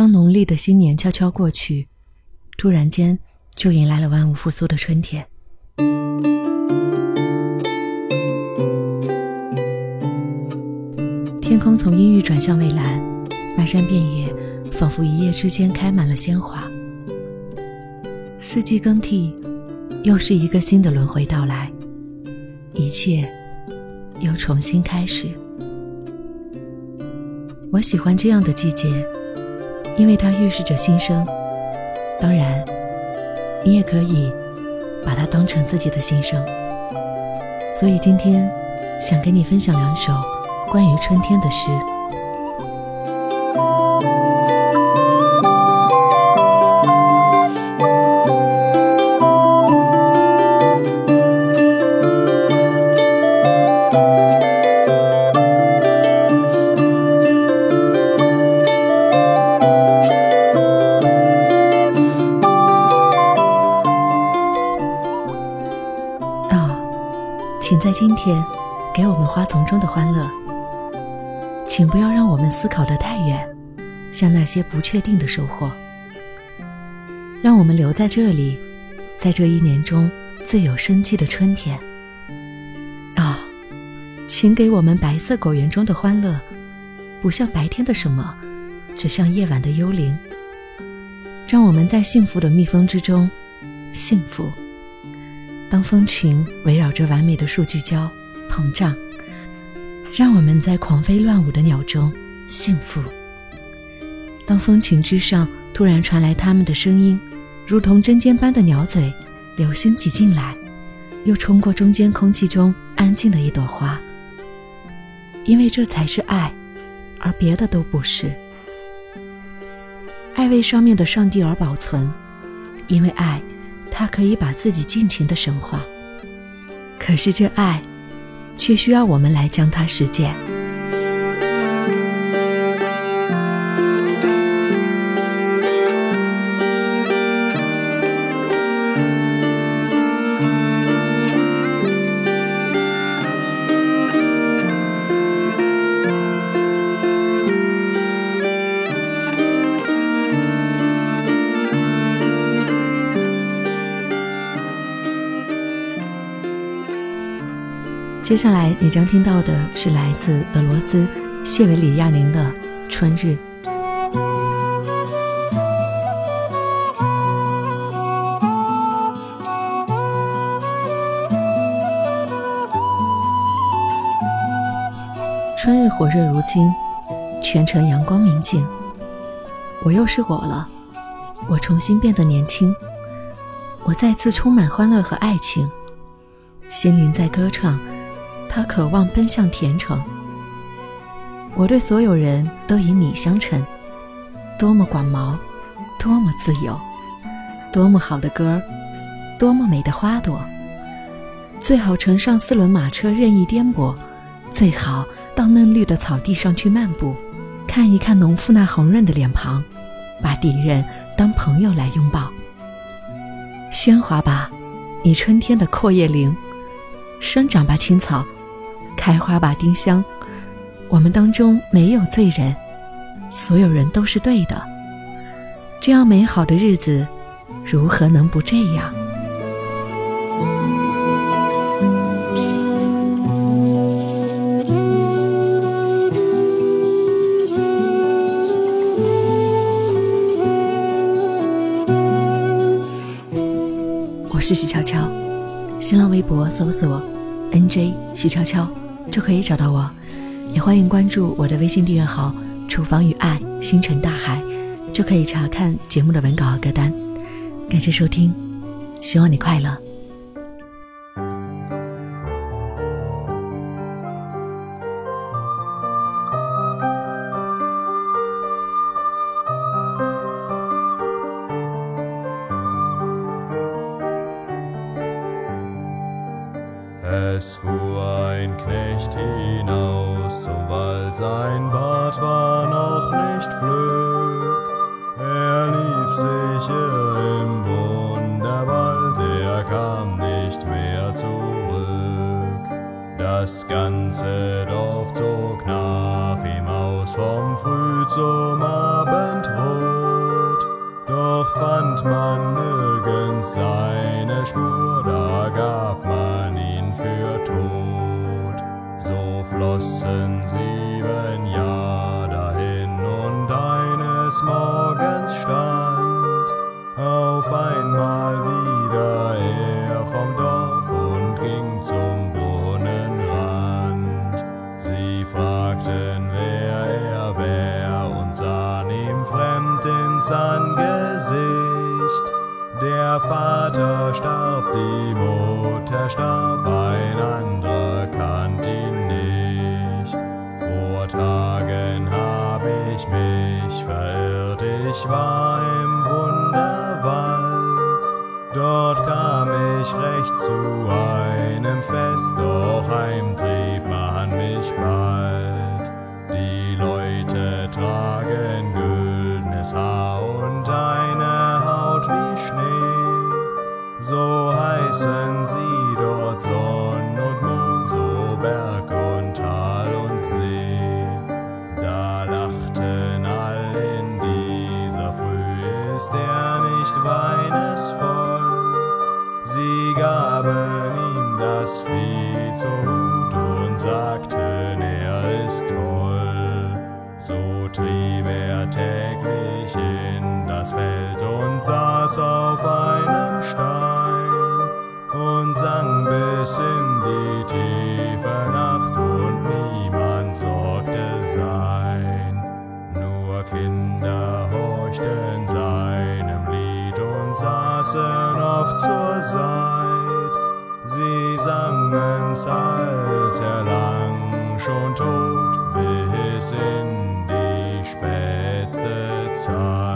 当农历的新年悄悄过去，突然间就迎来了万物复苏的春天。天空从阴郁转向蔚蓝，漫山遍野，仿佛一夜之间开满了鲜花。四季更替，又是一个新的轮回到来，一切又重新开始。我喜欢这样的季节。因为它预示着新生，当然，你也可以把它当成自己的心声。所以今天，想跟你分享两首关于春天的诗。请在今天，给我们花丛中的欢乐。请不要让我们思考的太远，像那些不确定的收获。让我们留在这里，在这一年中最有生机的春天。啊，请给我们白色果园中的欢乐，不像白天的什么，只像夜晚的幽灵。让我们在幸福的蜜蜂之中，幸福。当蜂群围绕着完美的树聚焦、膨胀，让我们在狂飞乱舞的鸟中幸福。当蜂群之上突然传来它们的声音，如同针尖般的鸟嘴，流星挤进来，又冲过中间空气中安静的一朵花。因为这才是爱，而别的都不是。爱为上面的上帝而保存，因为爱。他可以把自己尽情的神化，可是这爱，却需要我们来将它实践。接下来你将听到的是来自俄罗斯谢维里亚宁的《春日》。春日火热如今，全城阳光明净。我又是我了，我重新变得年轻，我再次充满欢乐和爱情，心灵在歌唱。他渴望奔向甜城。我对所有人都以你相称，多么广袤，多么自由，多么好的歌儿，多么美的花朵。最好乘上四轮马车任意颠簸，最好到嫩绿的草地上去漫步，看一看农妇那红润的脸庞，把敌人当朋友来拥抱。喧哗吧，你春天的阔叶林，生长吧青草。开花吧，丁香！我们当中没有罪人，所有人都是对的。这样美好的日子，如何能不这样？我是徐悄悄，新浪微博搜索 “nj 徐悄悄”。就可以找到我，也欢迎关注我的微信订阅号“厨房与爱星辰大海”，就可以查看节目的文稿和歌单。感谢收听，希望你快乐。Knecht hinaus zum Wald, sein Bart war noch nicht flück. Er lief sicher im Wunderwald, er kam nicht mehr zurück. Das ganze Dorf zog nach ihm aus vom Früh zum Abendrot. Doch fand man nirgends seine Spur, da gab man flossen sieben Jahre dahin und eines Morgens stand auf einmal wieder er vom Dorf und ging zum Brunnenrand. Sie fragten, wer er wär und sahen ihm fremd ins Angesicht. Der Vater starb, die Mutter starb, Dort kam ich recht zu einem Fest, doch heimtrieb man mich bald. Die Leute tragen güldnes Haar und saß auf einem Stein und sang bis in die tiefe Nacht und niemand sorgte sein. Nur Kinder horchten seinem Lied und saßen oft zur Seit. Sie sangen's, als er lang schon tot bis in die spätste Zeit.